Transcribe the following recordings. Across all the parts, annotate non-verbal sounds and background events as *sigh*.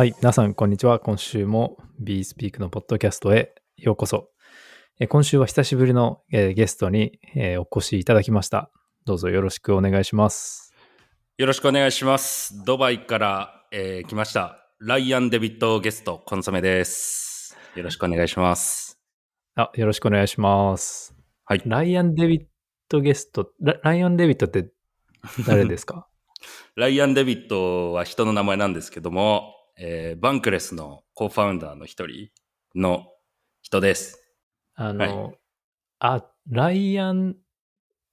はい、皆さん、こんにちは。今週も BeSpeak のポッドキャストへようこそ。えー今週は久しぶりの、えーゲストに、えーお越しいただきました。どうぞよろしくお願いします。よろしくお願いします。ドバイから、えー来ました。ライアン・デビッドゲスト、コンソメです。よろしくお願いします。あ、よろしくお願いします。はい。ライアン・デビッドゲスト、ラライアン・デビッドって誰ですか？*laughs* ライアン・デビッドは人の名前なんですけども、えーバンクレスのコーファウンダーの一人の人です。あの、あ、ライアン・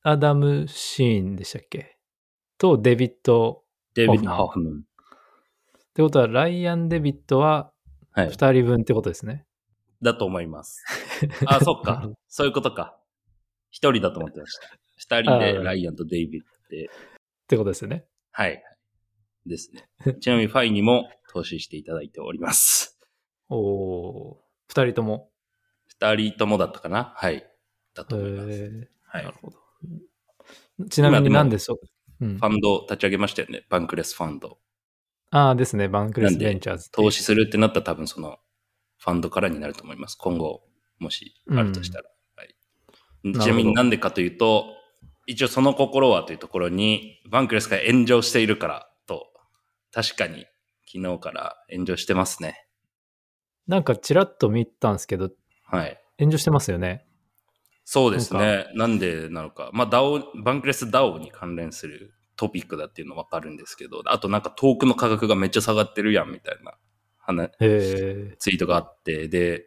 アダム・シーンでしたっけ？とデビッド。デビッド・ホハーフマン。ってことは、ライアン・デビッドははい。2人分ってことですね？だと思います。*laughs* あ、そっか。そういうことか。一人だと思ってました。二人でライアンとデイビッドで、ってことですよね。はい。ですね。*laughs* ちなみにファイにも投資していただいております。おー、2人とも。二人ともだったかな？はい。だと思います。ーはい。なるほど。ちなみに何でしょう、うんフ、ァンド立ち上げましたよね。バンクレスファンド。ああですね、バンクレスベンチャーズ投資するってなったら多分そのファンドからになると思います。今後、もしあるとしたら。はい、ほどちなみになんでかというと、一応その心はというところに、バンクレスが炎上しているからと、確かに昨日から炎上してますね。なんかちらっと見たんですけど、はい。炎上してますよね。そうですね。なんでなのか。まあ、DAO、バンクレス DAO に関連するトピックだっていうのわかるんですけど、あとなんかトークの価格がめっちゃ下がってるやんみたいな話。ツイートがあって、で、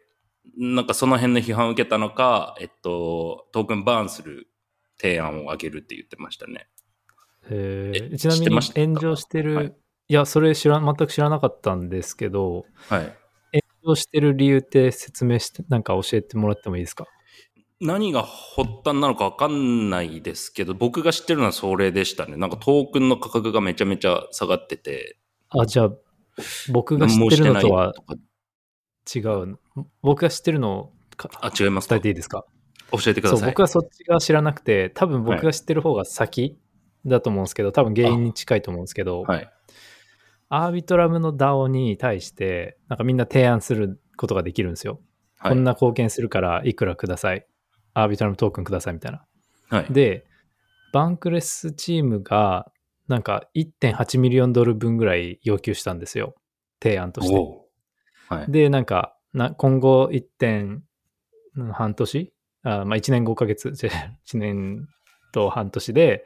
なんかその辺の批判を受けたのか、えっと、トークンバーンする提案を上げるって言ってましたね。へええ。ちなみに炎上してる、はいい、や、それ知ら、全く知らなかったんですけど、はい。炎上してる理由って説明して、なんか教えてもらってもいいですか？何が発端なのかわかんないですけど、僕が知ってるのはそれでしたね。なんかトークンの価格がめちゃめちゃ下がってて、あ、じゃあ、僕が知ってるのとは。違う。僕が知ってるのをかあ、違いますか？伝えていいですか？教えてくだそう、さい。僕はそっちが知らなくて、多分僕が知ってる方が先だと思うんですけど、多分原因に近いと思うんですけど、はい。アービトラムの DAO に対して、なんかみんな提案することができるんですよ。はい。こんな貢献するからいくらください。アービトラムトークンくださいみたいな。はい。で、バンクレスチームが、なんか1.8ミリオンドル分ぐらい要求したんですよ。提案として。はい。で、なんか、な今後1点、うん半年あまあ1年5ヶ月、じゃ1年と半年で、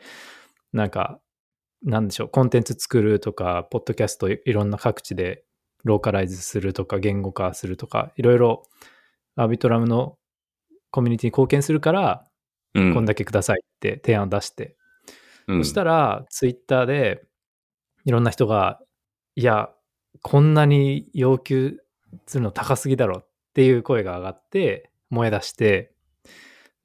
なんか、なんでしょう、コンテンツ作るとか、ポッドキャストいいろんな各地でローカライズするとか、言語化するとか、いろいろアービトラムのコミュニティに貢献するから、うん。こんだけくださいって提案を出して、うん。そしたら、ツイッターで、いろんな人が、いや、こんなに要求するの高すぎだろっていう声が上がって、燃え出して、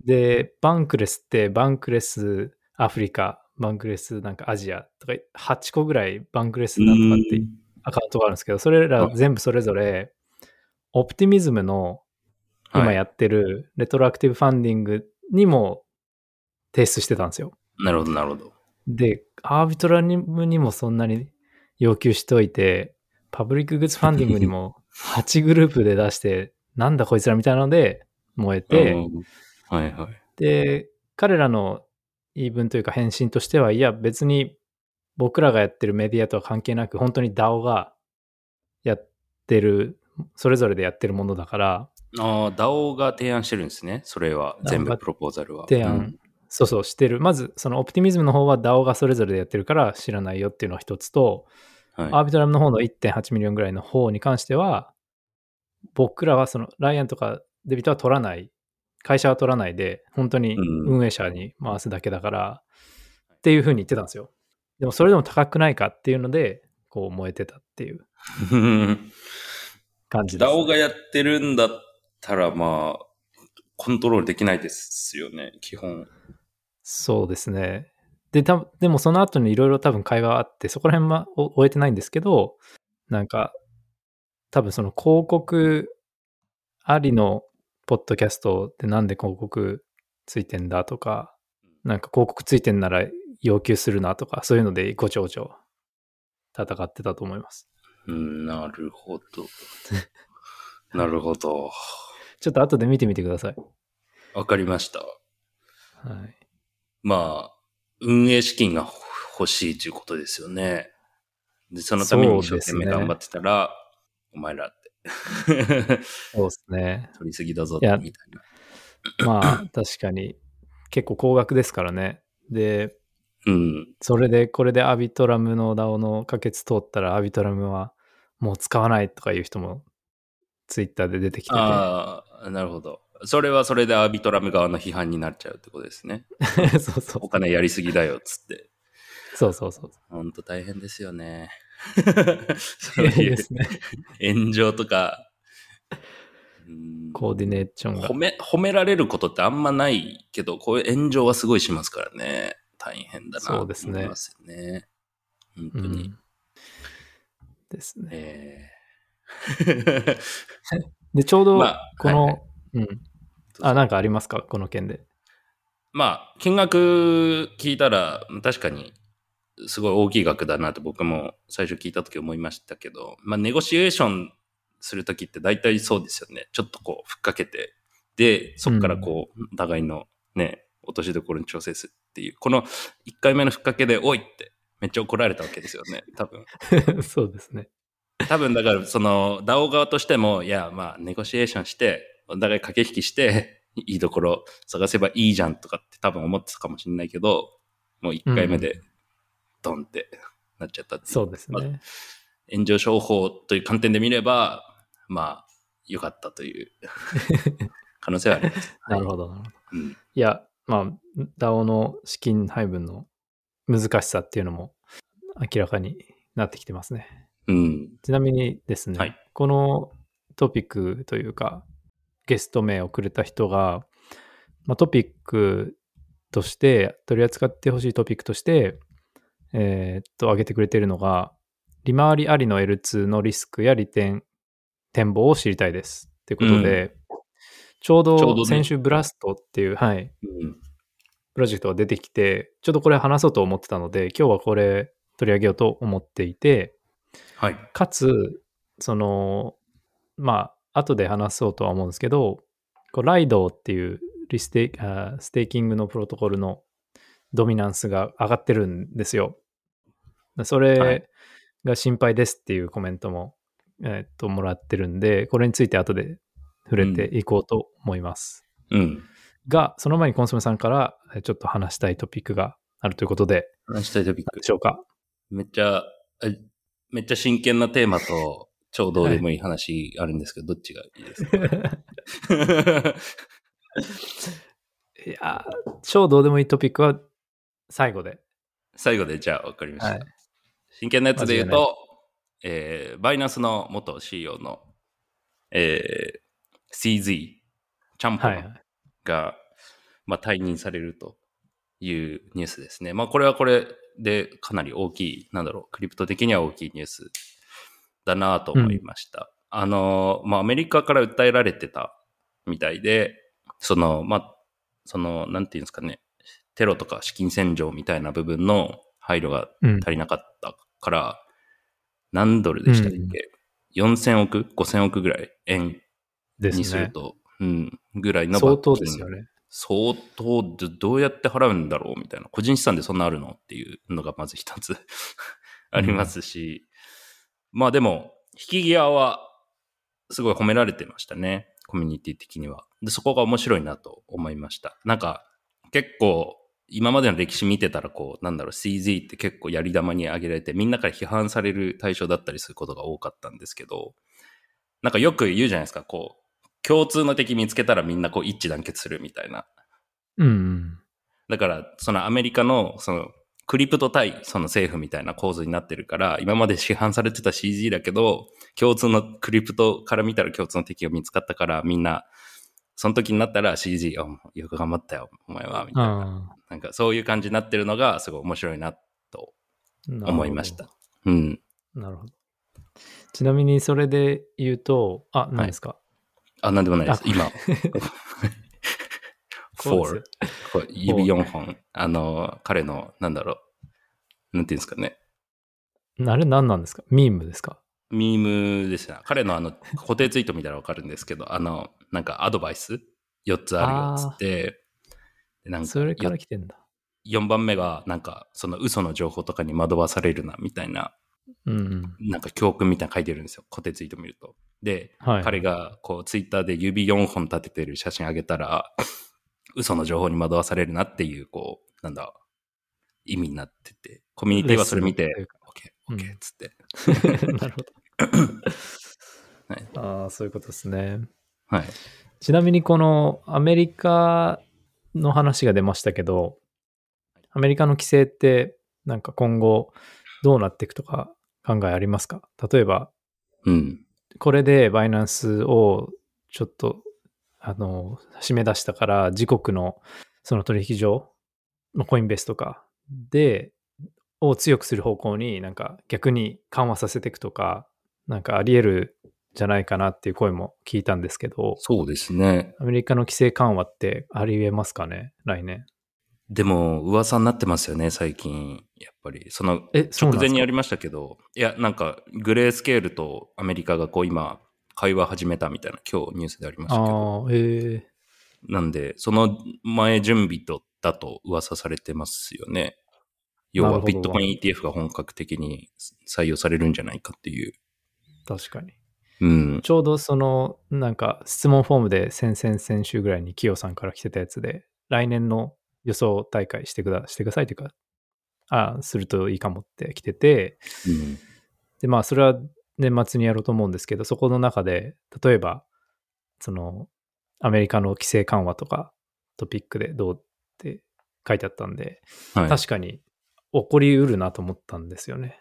で、バンクレスって、バンクレスアフリカ、バンクレスなんかアジアとか、8個ぐらいバンクレスなんとかってアカウントがあるんですけど、それら全部それぞれ、オプティミズムの今やってるレトロアクティブファンディングにも提出してたんですよ。なるほど、なるほど。で、アービトラムにもそんなに要求しておいて、パブリックグッズファンディングにも *laughs* 8グループで出して、なんだこいつらみたいなので燃えて、うんはいはい。で、彼らの言い分というか返信としては、いや別に僕らがやってるメディアとは関係なく、本当に DAO がやってる、それぞれでやってるものだから、ああ、DAO が提案してるんですね。それは、全部プロポーザルは。提案、うんそうそうしてる。まず、そのオプティミズムの方は DAO がそれぞれでやってるから知らないよっていうのが一つと、アはービトラムの方の1.8ミリオンぐらいの方に関しては、僕らはそのライアンとかデビットは取らない、会社は取らないで、本当にうん運営者に回すだけだから、っていうふうに言ってたんですよ。でもそれでも高くないかっていうので、こう燃えてたっていうい。感じです、DAO がやってるんだったら、まあ、コントロールできないですよね、基本。そうですね。で、たでもその後にいろいろ多分会話あって、そこら辺はお終えてないんですけど、なんか、多分その広告ありのポッドキャストってなんで広告ついてんだとか、なんか広告ついてんなら要求するなとか、そういうのでごちょごちょ戦ってたと思います。うん、なるほど。*laughs* なるほど。ちょっと後で見てみてください。わかりました。はい。まあ、運営資金が欲しいということですよね。で、そのために一生懸命頑張ってたら、お前ら。*laughs* そうですね。取りすぎだぞ、みたいな。まあ、確かに、結構高額ですからね。で、うん。それで、これでアビトラムの DAO の可決通ったら、アビトラムはもう使わないとかいう人も、ツイッターで出てきてて。ああ、なるほど。それはそれでアービトラム側の批判になっちゃうってことですね。*laughs* そうそうお。金やりすぎだよ、っつって。そうそうそう。ほんと大変ですよね。*laughs* そそうういうですね。炎上とか、うんコーディネーションが褒。め、褒められることってあんまないけど、こういう炎上はすごいしますからね。大変だなそうですねと思いますよね。本う当に。ん、ですね。え *laughs* で、ちょうどまあ、この、はいはいうん。ーあ、なんかありますか？この件で。まあ、金額聞いたら、確かに、すごい大きい額だなと僕も最初聞いた時思いましたけど、まあ、ネゴシエーションする時って大体そうですよね。ちょっとこう、ふっかけて、で、そこからこう、お互いのね、落としどころに調整するっていう、この1回目のふっかけで、おいって、めっちゃ怒られたわけですよね、多分。*laughs* そうですね。多分だから、その、DAO 側としても、いや、まあ、ネゴシエーションして、お互い駆け引きして、いいところ探せばいいじゃんとかって多分思ってたかもしれないけど、もう1回目で、ドンってなっちゃったそうですね。炎上商法という観点で見れば、まあ、良かったという *laughs* 可能性はあります。なるほど、なるほど。うん。いや、まあ、DAO の資金配分の難しさっていうのも明らかになってきてますね。うん。ちなみにですね、はいこのトピックというか、ゲスト名をくれた人が、まあ、トピックとして、取り扱ってほしいトピックとして、えーっと、挙げてくれているのが、利回りありの L2 のリスクや利点、展望を知りたいです。っていうことで、ちょうちょうど先週ブラストっていう、はい、うん。プロジェクトが出てきて、ちょっとこれ話そうと思ってたので、今日はこれ取り上げようと思っていて、はい。かつ、その、まあ、後で話そうとは思うんですけど、こうライドっていうリステあステーキングのプロトコルのドミナンスが上がってるんですよ。そはれいが心配ですっていうコメントも、えーっともらってるんで、これについて後で触れていこうと思います。うん。が、その前にコンソメさんからえーちょっと話したいトピックがあるということで、話したいトピックで。しょうか？めっちゃ、えめっちゃ真剣なテーマと、超どうでもいい話あるんですけど、どっちがいいですか？*laughs* いやー、超どうでもいいトピックは最後で。最後で、じゃあ分かりました。はい真剣なやつで言うと、えー、バイナンスの元 CEO の、えー、CZ、チャンポンはいはい。が、まあ、退任されるというニュースですね。まあ、これはこれでかなり大きい、なんだろう、クリプト的には大きいニュースだなと思いました。あの、まあ、アメリカから訴えられてたみたいで、その、まあ、その、なんていうんですかね、テロとか資金洗浄みたいな部分の配慮がうん。足りなかったから、何ドルでしたっけ、?4000 億 ?5000 億ぐらい円。にすると、うん、ぐらいの相当ですよね。相当ど、どうやって払うんだろうみたいな。個人資産でそんなあるの？っていうのがまず一つ *laughs* ありますし、まあでも、引き際はすごい褒められてましたね。コミュニティ的には。で、そこが面白いなと思いました。なんか、結構、今までの歴史見てたら、こう、なんだろう、CZ って結構やり玉に挙げられて、みんなから批判される対象だったりすることが多かったんですけど、なんかよく言うじゃないですか、こう、共通の敵見つけたらみんなこう一致団結するみたいな。うんうん。だから、そのアメリカの、その、クリプト対その政府みたいな構図になってるから、今まで市販されてた CG だけど、共通のクリプトから見たら共通の敵が見つかったから、みんな、その時になったら CG、あよく頑張ったよ、お前は、みたいな。あなんかそういう感じになってるのが、すごい面白いなとあ、思いました。うん。なるほど。ちなみにそれで言うと、あ、何ですか、あ、なんでもないですあ。今、*laughs* こう four で。こう指4本。あの、彼の、なんだろう。なんていうんですかね。あれ何なんですか？ミームですか？ミームですね。彼のあの、固定ツイート見たらわかるんですけど、あの、なんかアドバイス？4つあるよっつって、でなんかそれから来てんだ。4番目が、なんか、その嘘の情報とかに惑わされるな、みたいな、うんうん。なんか教訓みたいなの書いてるんですよ。固定ツイート見ると。で、はい。彼が、こう、ツイッターで指4本立ててる写真あげたら、嘘の情報に惑わされるなっていう、こう、なんだ、意味になってて、コミュニティはそれ見てレッスンというか、オッケー、オッケー、うんつって。*laughs* なるほど。はいああ、そういうことですね。はい。ちなみにこのアメリカの話が出ましたけど、アメリカの規制ってなんか今後どうなっていくとか考えありますか？例えば、うん。これでバイナンスをちょっと、あの、締め出したから自国のその取引所のコインベースとかで、を強くする方向になんか逆に緩和させていくとか、なんかあり得るんじゃないかなっていう声も聞いたんですけど、そうですね。アメリカの規制緩和ってあり得ますかね？来年。でも、噂になってますよね、最近。やっぱり。その、え、直前にやりましたけど、いや、なんか、グレースケールとアメリカがこう今、会話始めたみたいな、今日ニュースでありましたけど。ああ、ええなんで、その前準備と、だと噂されてますよね。要は、ビットコイン ETF が本格的に採用されるんじゃないかっていう。確かに。うん。ちょうどその、なんか質問フォームで先々先週ぐらいにキヨさんから来てたやつで、来年の予想大会してくだしてくださいというか、ああ、するといいかもって来てて、うん。で、まあ、それは年末にやろうと思うんですけど、そこの中で、例えば、その、アメリカの規制緩和とか、トピックでどうって書いてあったんで、はい。確かに起こりうるなと思ったんですよね。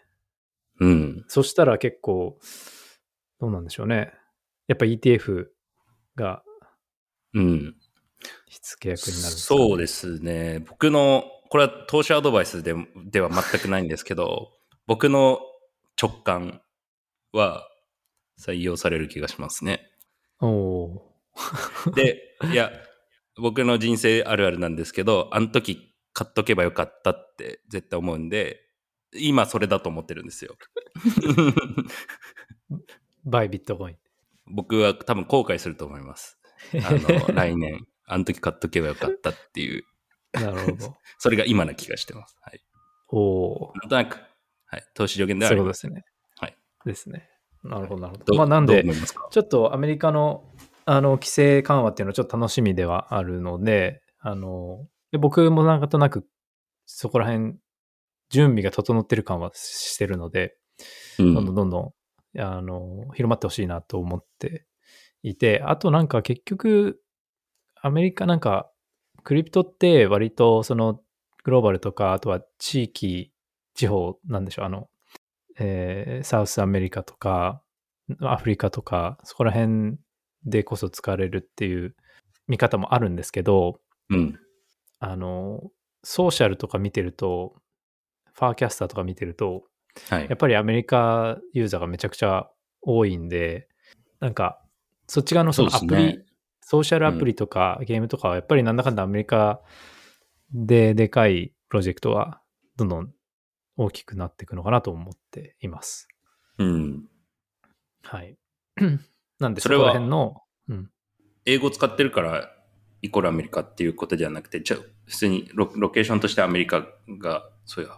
うん。そしたら結構、どうなんでしょうね。やっぱ ETF がうん。火付け役になるんですかね、そうですね。僕の、これは投資アドバイスででは全くないんですけど、僕の直感は採用される気がしますね。おおで、いや、僕の人生あるあるなんですけど、あの時買っとけばよかったって絶対思うんで、今それだと思ってるんですよ。*laughs* ー。バイビットコイン。僕は多分後悔すると思います。*laughs* あの、来年、あの時買っとけばよかったっていう、なるほど。*laughs* それが今な気がしてます。はい。おお。なんとなく、はい。投資上限ではそありま。うですすね。はい。ですね。なるほど、なるほどまあ、なんでちょっとアメリカのあの規制緩和っていうのはちょっと楽しみではあるので、あの、で僕もなんとなくそこら辺準備が整ってる感はしてるので、うんどんどんどんどん、あの、広まってほしいなと思っていて、あとなんか結局、アメリカなんか、クリプトって割とそのグローバルとか、あとは地域、地方なんでしょう、あの、えーサウスアメリカとか、アフリカとか、そこら辺でこそ使われるっていう見方もあるんですけど、うん。あの、ソーシャルとか見てると、ファーキャスターとか見てると、はいやっ。ぱりアメリカユーザーがめちゃくちゃ多いんで、なんか、そっち側のそのアプリ、ねソーシャルアプリとかゲームとかは、やっぱりなんだかんだアメリカででかいプロジェクトは、どんどん大きくなっていくのかなと思っています。うん。はい。*clears throat* なんで、そそれはこら辺の、うん、英語使ってるから、イコールアメリカっていうことではなくて、じゃあ普通にロロケーションとしてアメリカが、そういう、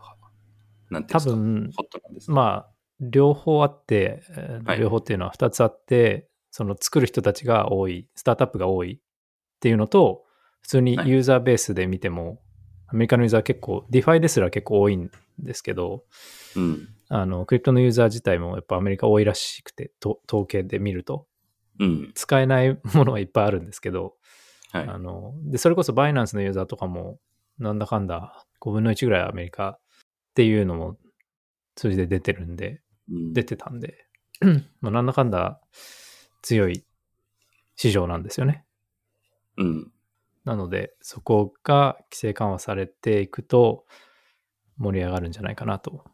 なんていうんですか、多分、ホットなんですか。まあ、両方あって、両方っていうのは2つあって、その作る人たちが多い、スタートアップが多いっていうのと、普通にはいユーザーベースで見ても、アメリカのユーザー結構、 DeFi ですら結構多いんですけど、うん。あの、クリプトのユーザー自体もやっぱアメリカ多いらしくて、と統計で見ると、うん。使えないものはいっぱいあるんですけど、はい。あの、で、それこそバイナンスのユーザーとかも、なんだかんだ5分の1ぐらいアメリカっていうのも数字で出てるんで、うん出てたんで、*clears throat* まあなんだかんだ強い市場なんですよね。うん。なので、そこが規制緩和されていくと盛り上がるんじゃないかなと、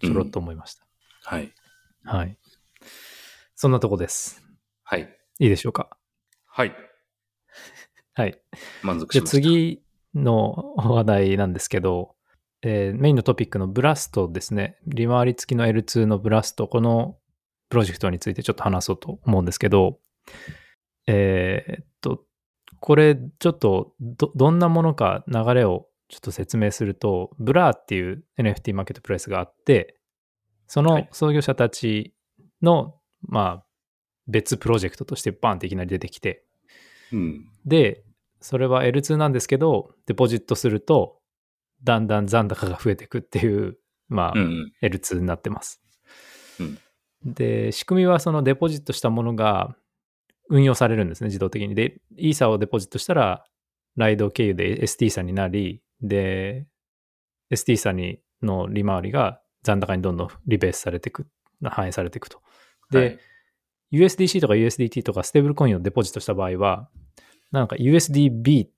ちょろっと思いました。はい。はい。そんなとこです。はい。いいでしょうか？はい。はい。満足しました。。次の話題なんですけど、えーメインのトピックのブラストですね。利回り付きの L2 のブラスト。このプロジェクトについてちょっと話そうと思うんですけど、えーっと、これちょっとどどんなものか流れをちょっと説明すると、ブラーっていう NFT マーケットプレイスがあって、そのはい創業者たちの、まあ、別プロジェクトとしてバンっていきなり出てきて、うん。で、それは L2 なんですけど、デポジットすると、だんだん残高が増えていくっていう、*laughs* まあ、うんうん。L2 になってます。うんで、仕組みはそのデポジットしたものが運用されるんですね、自動的に。で、イーサをデポジットしたら、ライド経由で ST 差になり、で、ST 差にの利回りが残高にどんどんリベースされていく、反映されていくと。で、はい USDC とか USDT とかステーブルコインをデポジットした場合は、なんか USDB、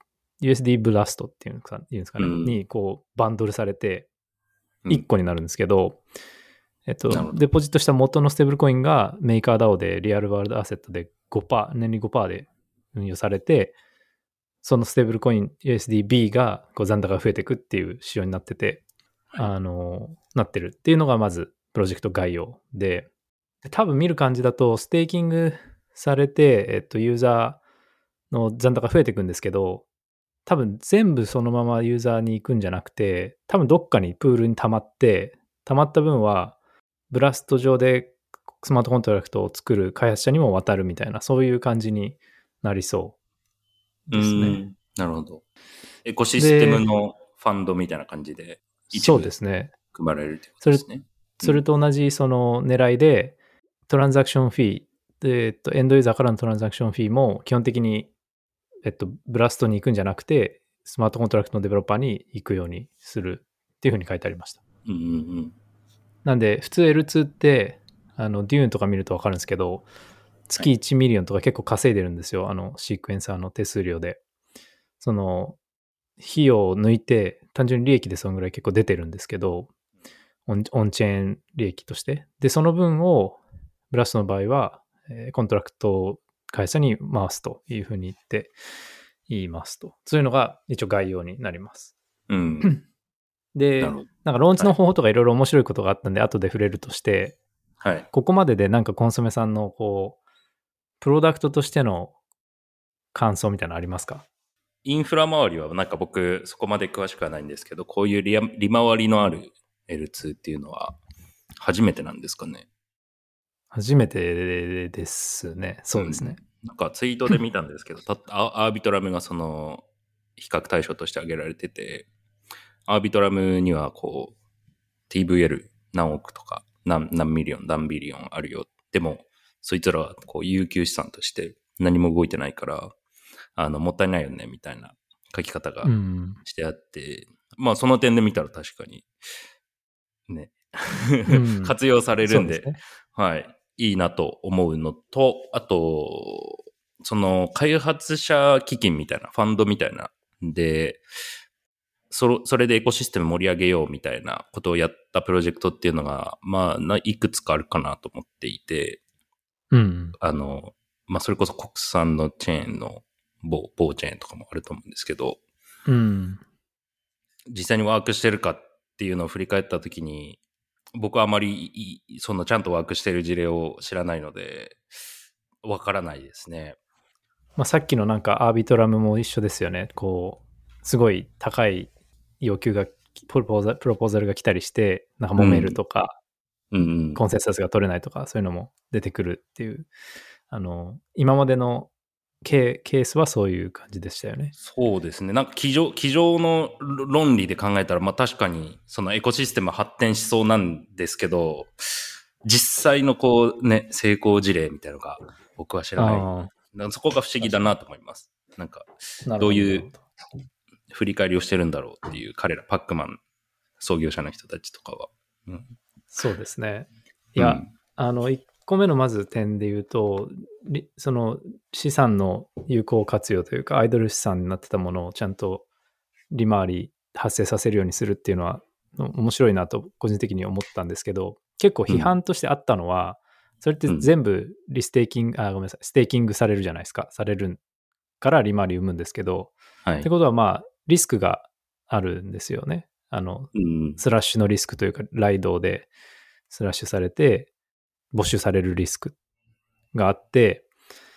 USD ブラストっていうんですかね、うん。にこうバンドルされてうん。1個になるんですけど、えっとデポジットした元のステーブルコインがメーカー DAO でリアルワールドアセットで5%、年利5%で運用されて、そのステーブルコイン USDB がこう残高が増えていくっていう仕様になってて、はい。あの、なってるっていうのがまずプロジェクト概要で、で多分見る感じだとステーキングされて、えっと、ユーザーの残高増えていくんですけど、多分全部そのままユーザーに行くんじゃなくて、多分どっかにプールに溜まって、溜まった分はブラスト上でスマートコントラクトを作る開発者にも渡るみたいな、そういう感じになりそうですね。うんなるほど。エコシステムのファンドみたいな感じで一そう部ですね。組まれるってことですね。それと同じその狙いで、トランザクションフィー、で、えっと、エンドユーザーからのトランザクションフィーも基本的に、えっと、ブラストに行くんじゃなくて、スマートコントラクトのデベロッパーに行くようにするっていうふうに書いてありました。うんうんうん。なんで、普通 L2 って、あの、デューンとか見るとわかるんですけど、月1ミリオンとか結構稼いでるんですよ。あの、シークエンサーの手数料で。その、費用を抜いて、単純に利益でそのぐらい結構出てるんですけど、オンオンチェーン利益として。で、その分を、ブラストの場合は、えーコントラクト開発者に回すというふうに言って、言いますと。そういうのが一応概要になります。うん。*clears throat* で、なんかローンチの方法とかいろいろ面白いことがあったんで、後で触れるとして、はい。ここまででなんかコンソメさんのこう、プロダクトとしての感想みたいなのありますか？インフラ周りはなんか僕そこまで詳しくはないんですけど、こういう利利回りのある L2 っていうのは初めてなんですかね？初めてですね。そうですね。なんかツイートで見たんですけど、たアアービトラムがその比較対象として挙げられてて、アービトラムにはこう TVL 何億とか何何ミリオン何ビリオンあるよ。でも、そいつらはこう遊休資産として何も動いてないから、あの、もったいないよね、みたいな書き方がうん。してあって、まあその点で見たら確かに、ね、うん *laughs* 活用されるんで、そうすねはい、いいなと思うのと、あと、その開発者基金みたいな、ファンドみたいな、で、それそれでエコシステム盛り上げようみたいなことをやったプロジェクトっていうのが、まあ、ないくつかあるかなと思っていて、うん。あの、まあ、それこそ国産のチェーンの某、某チェーンとかもあると思うんですけど、うん。実際にワークしてるかっていうのを振り返ったときに、僕はあまりいそのちゃんとワークしてる事例を知らないので、わからないですね。まあ、さっきのなんかアービトラムも一緒ですよね。こう、すごい高い要求が、プロポーザルプロポーザルが来たりして、なんか揉めるとか、うんうん。コンセンサスが取れないとか、そういうのも出てくるっていう、あの、今までのケケースはそういう感じでしたよね。そうですね。なんか机上、机上の論理で考えたら、まあ確かにそのエコシステム発展しそうなんですけど、実際のこうね、成功事例みたいなのが僕は知らない。あなんかそこが不思議だなと思います。なんか、あどういう振り返りをしてるんだろうっていう、彼ら、パックマン創業者の人たちとかは。うん、そうですね。いや、うんあの、1個目のまず点で言うと、りその資産の有効活用というか、アイドル資産になってたものをちゃんと利回り発生させるようにするっていうのはの面白いなと個人的に思ったんですけど、結構批判としてあったのは、それって全部リステーキング、あ、ごめんなさい、ステーキングされるじゃないですか。されるから利回り生むんですけど、はいって。ことはまあ、リスクがあるんですよね。あの、うん。スラッシュのリスクというか、 Lido でスラッシュされて、没収されるリスクがあって、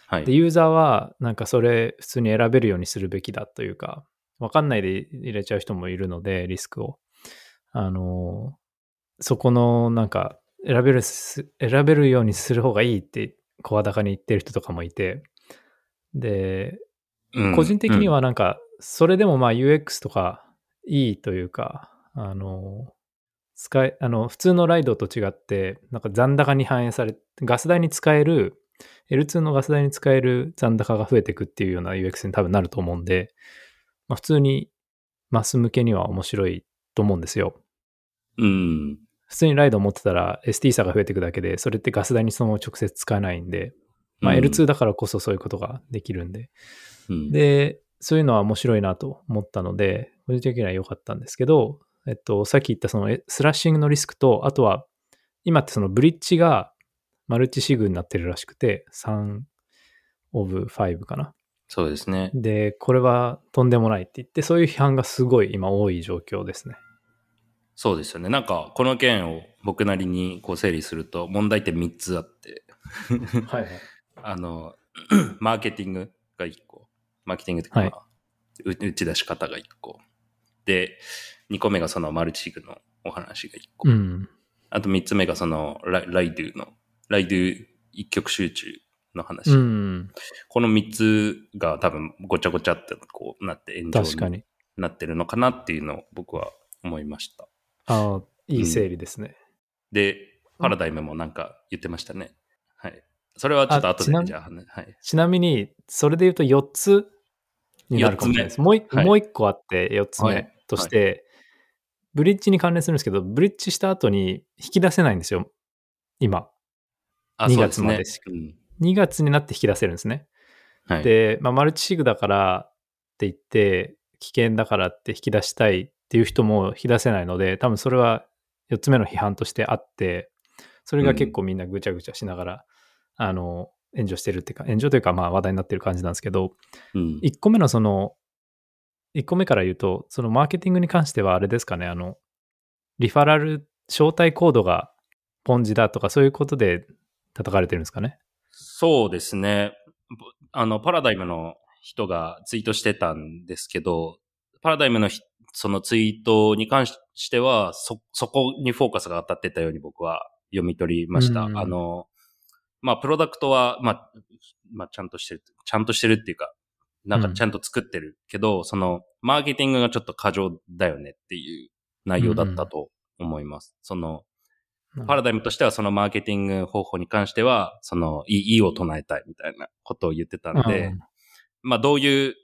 はい。で、ユーザーはなんかそれ普通に選べるようにするべきだというか、わかんないで入れちゃう人もいるので、リスクを。あの、そこのなんか選べるす、選べるようにする方がいいって声高に言ってる人とかもいて、で、うん個人的にはなんか、それでもまあ UX とかいいというか、あの、使え、あの、普通のライドと違って、なんか残高に反映され、ガス代に使える、L2 のガス代に使える残高が増えていくっていうような UX に多分なると思うんで、まあ普通にマス向けには面白いと思うんですよ。うん。普通にライドを持ってたら ST 差が増えていくだけで、それってガス代にそのまま直接使えないんで、まあうん L2 だからこそそういうことができるんで、うん、で、そういうのは面白いなと思ったので、個人的には良かったんですけど、えっと、さっき言ったそのえスラッシングのリスクと、あとは、今ってそのブリッジがマルチシグになってるらしくて、3 of 5かな。そうですね。で、これはとんでもないって言って、そういう批判がすごい今多い状況ですね。そうですよね。なんか、この件を僕なりにこう整理すると、問題点3つあって、はいはい。*laughs* あの、*clears throat* マーケティングが1個。マーケティングっていうか、はい打ち出し方が1個。で、2個目がそのマルチシグのお話が1個。うん。あと3つ目がそのラライドゥの、ライドゥ一極集中の話。うん。この3つが多分ごちゃごちゃってこうなって炎上に確かに。なってるのかなっていうのを僕は思いました。ああ、いい整理ですね。で、パラダイムもなんか言ってましたね。はい。それはちょっと後でじゃあ、はい。ちなみに、それで言うと4つになるかもしれないです。もうもう一個あって、4つ目はいとして、ブリッジに関連するんですけど、ブリッジした後に引き出せないんですよ。今。あ2そうですね月までしかうん2月になって引き出せるんですね。はい。で、まあ、マルチシグだからって言って、危険だからって引き出したいっていう人も引き出せないので、多分それは4つ目の批判としてあって、それが結構みんなぐちゃぐちゃしながら、あの、炎上してるっていうか、炎上というかまあ話題になってる感じなんですけど、うん1個目のその、1個目から言うと、そのマーケティングに関してはあれですかね、あの、リファラル、招待コードがポンジだとかそういうことで叩かれてるんですかね？そうですね。ぼあの、パラダイムの人がツイートしてたんですけど、パラダイムのひそのツイートに関しては、そ、そこにフォーカスが当たってたように僕は読み取りました。うんあの、まあ、プロダクトは、まあ、まあ、ちゃんとしてる、ちゃんとしてるっていうか、なんかちゃんと作ってるけど、その、マーケティングがちょっと過剰だよねっていう内容だったと思います。その、パラダイムとしてはそのマーケティング方法に関しては、その、いい、いいを唱えたいみたいなことを言ってたんで、うんまあどういう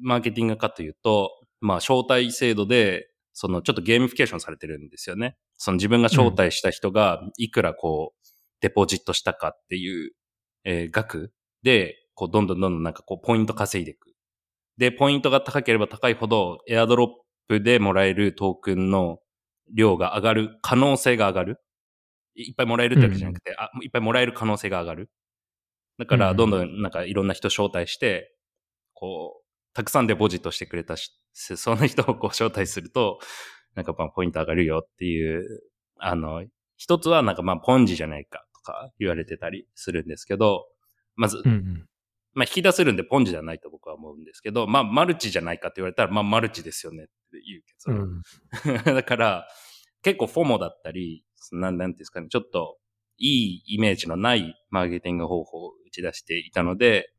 マーケティングかというと、まあ招待制度で、そのちょっとゲーミフィケーションされてるんですよね。その自分が招待した人がいくらこう、デポジットしたかっていう、えー額で、こうどんどんどんどんなんかこうポイント稼いでいく。で、ポイントが高ければ高いほど、エアドロップでもらえるトークンの量が上がる可能性が上がる。いっぱいもらえるってわけじゃなくて、あ、いっぱいもらえる可能性が上がる。だから、うんどんどんなんかいろんな人招待して、こう、たくさんデポジットしてくれたし、その人をこう招待すると、なんかまあポイント上がるよっていう、あの、一つはなんかまあポンジじゃないかとか言われてたりするんですけど、まず、うんうんまあ引き出せるんでポンジじゃないと僕は思うんですけど、まあマルチじゃないかって言われたら、まあマルチですよねっていう結う論。ん *laughs* だから、結構フォモだったり、なんなんていうんですかね、ちょっといいイメージのないマーケティング方法を打ち出していたので、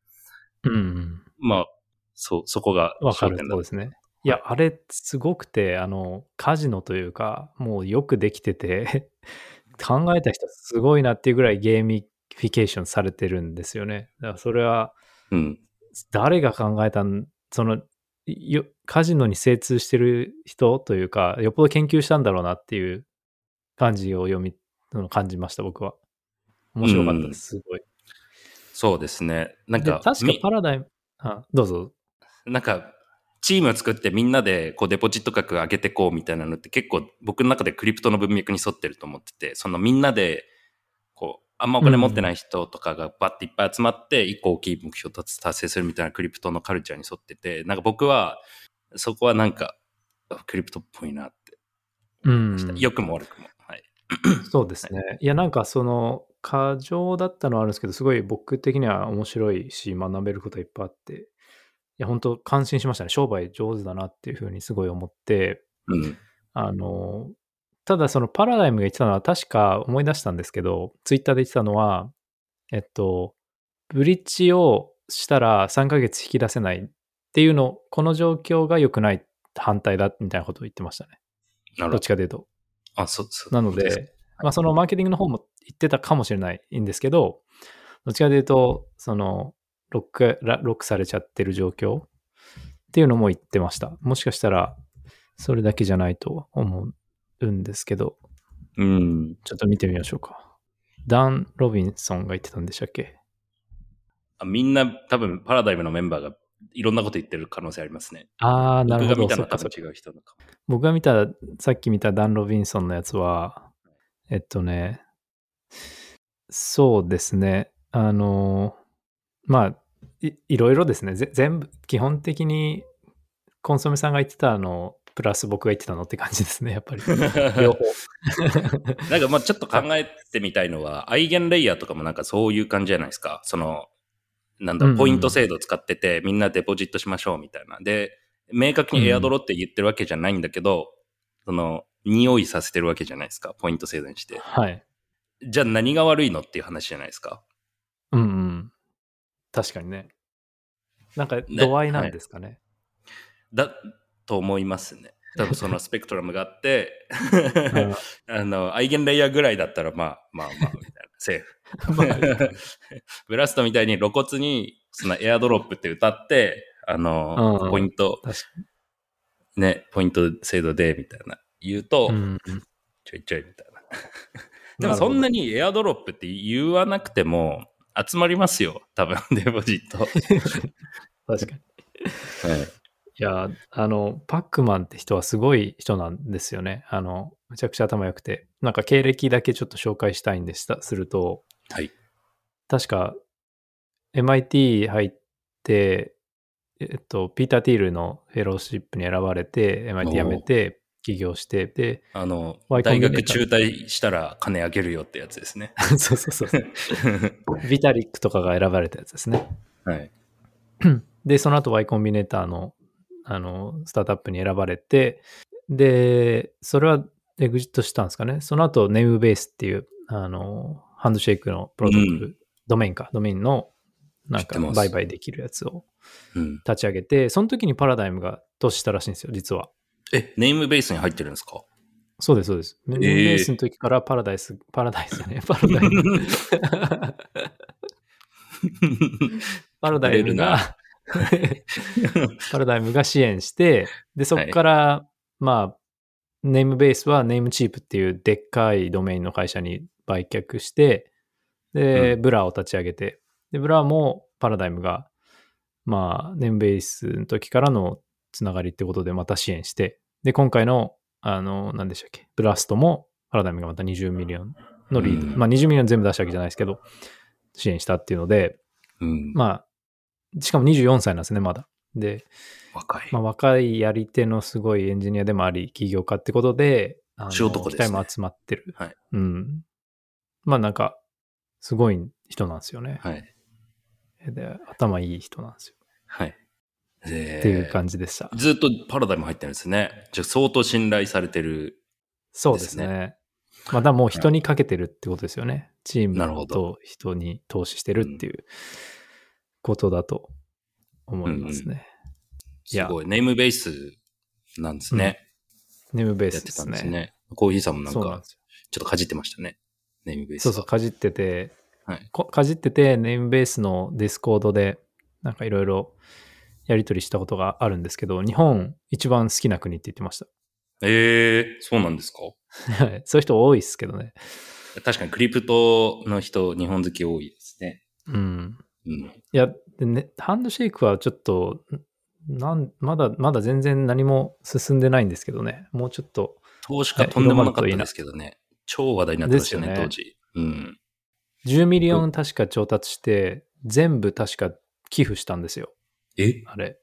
うんうん。まあ、そ、そこがわかる。そうですね。いや、あれ、すごくて、あの、カジノというか、もうよくできてて、*laughs* 考えた人すごいなっていうぐらいゲーミフィケーションされてるんですよね。だからそれは、うん。誰が考えたん、その、よカジノに精通してる人というか、よっぽど研究したんだろうなっていう感じを読み、感じました、僕は。面白かったです、すごい。そうですね。なんか、で確かみパラダイム、あどうぞ。なんか、チームを作ってみんなでこうデポジット額上げてこうみたいなのって結構僕の中でクリプトの文脈に沿ってると思ってて、そのみんなで、あんまお金持ってない人とかがバッていっぱい集まって一個大きい目標を達達成するみたいなクリプトのカルチャーに沿ってて、なんか僕はそこはなんかあクリプトっぽいなって、うん。良くも悪くも。はい。*clears throat* そうですね。いや、なんかその、過剰だったのはあるんですけど、すごい僕的には面白いし、学べることいっぱいあって、いや、本当感心しましたね。商売上手だなっていうふうにすごい思って、うん。あの、ただそのパラダイムが言ってたのは確か思い出したんですけど、ツイッターで言ってたのは、えっと、ブリッジをしたら3ヶ月引き出せないっていうの、この状況が良くない反対だみたいなことを言ってましたね。どなるほどっちかというと。あ、そ、そなのですで、まあそのマーケティングの方も言ってたかもしれないんですけど、どっちかというと、その、ロック、ラロックされちゃってる状況っていうのも言ってました。もしかしたら、それだけじゃないと思うんですけど、うん。ちょっと見てみましょうか。ダン・ロビンソンが言ってたんでしたっけ？あみんな多分パラダイムのメンバーがいろんなこと言ってる可能性ありますね。ああ、なるほど。僕が見たのは多分違う人なのかも。僕が見た、さっき見たダン・ロビンソンのやつは、えっとね、そうですね。あの、まあ、いいろいろですね。ぜ全部、基本的に、コンソメさんが言ってたの、プラス僕が言ってたのって感じですね、やっぱり。*laughs* 両方。*laughs* なんかまあちょっと考えてみたいのは、アイゲンレイヤーとかもなんかそういう感じじゃないですか。その、なんだうんう、んポイント制度使ってて、みんなデポジットしましょうみたいな。で、明確にエアドロって言ってるわけじゃないんだけど、その、匂いさせてるわけじゃないですか。ポイント制度にして。はい。じゃあ何が悪いのっていう話じゃないですか。うんうん。確かにね。なんか、度合いなんですかね。だと思いますね。*laughs* 多分そのスペクトラムがあって、*laughs* あの、アイゲンレイヤーぐらいだったら、まあまあまあ、みたいな、セーフ。*laughs* まあブラストみたいに露骨に、そのエアドロップって歌って、あの、うんポイント、ね、ポイント制度で、みたいな、言うと、に。うん。ちょいちょい、みたいな。でもそんなにエアドロップって言わなくても、集まりますよ、多分、デポジット。はい。確かに。いや、あの、パックマンって人はすごい人なんですよね。あの、めちゃくちゃ頭良くて。なんか経歴だけちょっと紹介したいんでした、すると、はい。確か MIT 入って、えっと、ピーター・ティールのフェローシップに選ばれて、MIT 辞めて、起業して、で、あの、大学中退したら金あげるよってやつですね。*laughs* そうそうそうそう。ビタリックとかが選ばれたやつですね。はい。で、その後 Y コンビネーターの、あの、スタートアップに選ばれて、で、それはエグジットしたんですかね？その後、ネームベースっていう、あの、ハンドシェイクのプロトコル、うドメインか、ドメインの、なんか売買できるやつをうん。立ち上げて、その時にパラダイムが投資したらしいんですよ、実は。え、ネームベースに入ってるんですか？そうです、そうです。ネームベースの時からパラダイス、パラダイスだね、パラダイム。パラダイムが *laughs* *laughs* *laughs* パラダイムが支援して、で、そこから、まあ、ネームベースはネームチープっていうでっかいドメインの会社に売却して、で、うん。ブラーを立ち上げて、で、ブラーもパラダイムが、まあ、ネームベースの時からのつながりってことでまた支援して、で、今回の、あの、何でしたっけ、ブラストもパラダイムがまた20ミリオンのリード、うん。まあ20ミリオン全部出したわけじゃないですけど、支援したっていうので、うん。まあ、しかも24歳なんですね、まだ。で、若い。まあ、若いやり手のすごいエンジニアでもあり、起業家ってことで、あの期待も集まってる。はいうん。まあなんか、すごい人なんですよね。はい。で、頭いい人なんですよ。はい。っっていう感じでした。ずっとパラダイム入ってるんですね。じゃあ相当信頼されてる。そうですね。まあ、だもう人にかけてるってことですよね。チームと人に投資してるっていうことだと思いますね。いやすごい。ネームベースなんですね。ネームベーやってたスですね。んですね。コーヒーさんもなんかん。ちょっとかじってましたね。ネームベースは。そうそう、かじってて、はいこかじってて、ネームベースのディスコードで、なんかいろいろやり取りしたことがあるんですけど、日本一番好きな国って言ってましええそうなんですか？そういう人多いですけどね。確かにクリプトの人、日本好き多いですね。うん。うん。いや、でね、ハンドシェイクはちょっと、なんまだ、まだ全然何も進んでないんですけどね。もうちょっと、投資家とんでもなかったですけどね。超話題になってましたよね、ですよね当時。うん。10ミリオン確か調達して、全部確か寄付したんですよ。え？あれ。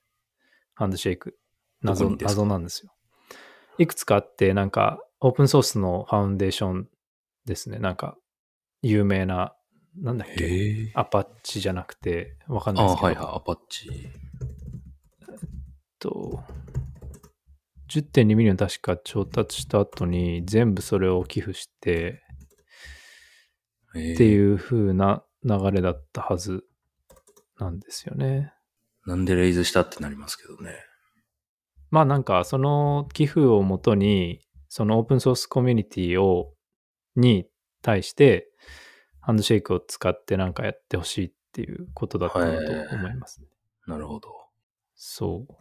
ハンドシェイク。謎、謎なんですよ。いくつかあって、なんか、オープンソースのファウンデーションですね。なんか、有名な、なんだっけ？アパッチじゃなくて、わかんないですけど、はいはい、アパッチ。と、10.2 million 確か調達した後に全部それを寄付してっていう風な流れだったはずなんですよね。なんで raise したってなりますけどね。まあなんかその寄付をもとにそのオープンソースコミュニティをに対してハンドシェイクを使ってなんかやってほしいっていうことだったなと思います。なるほど。そう。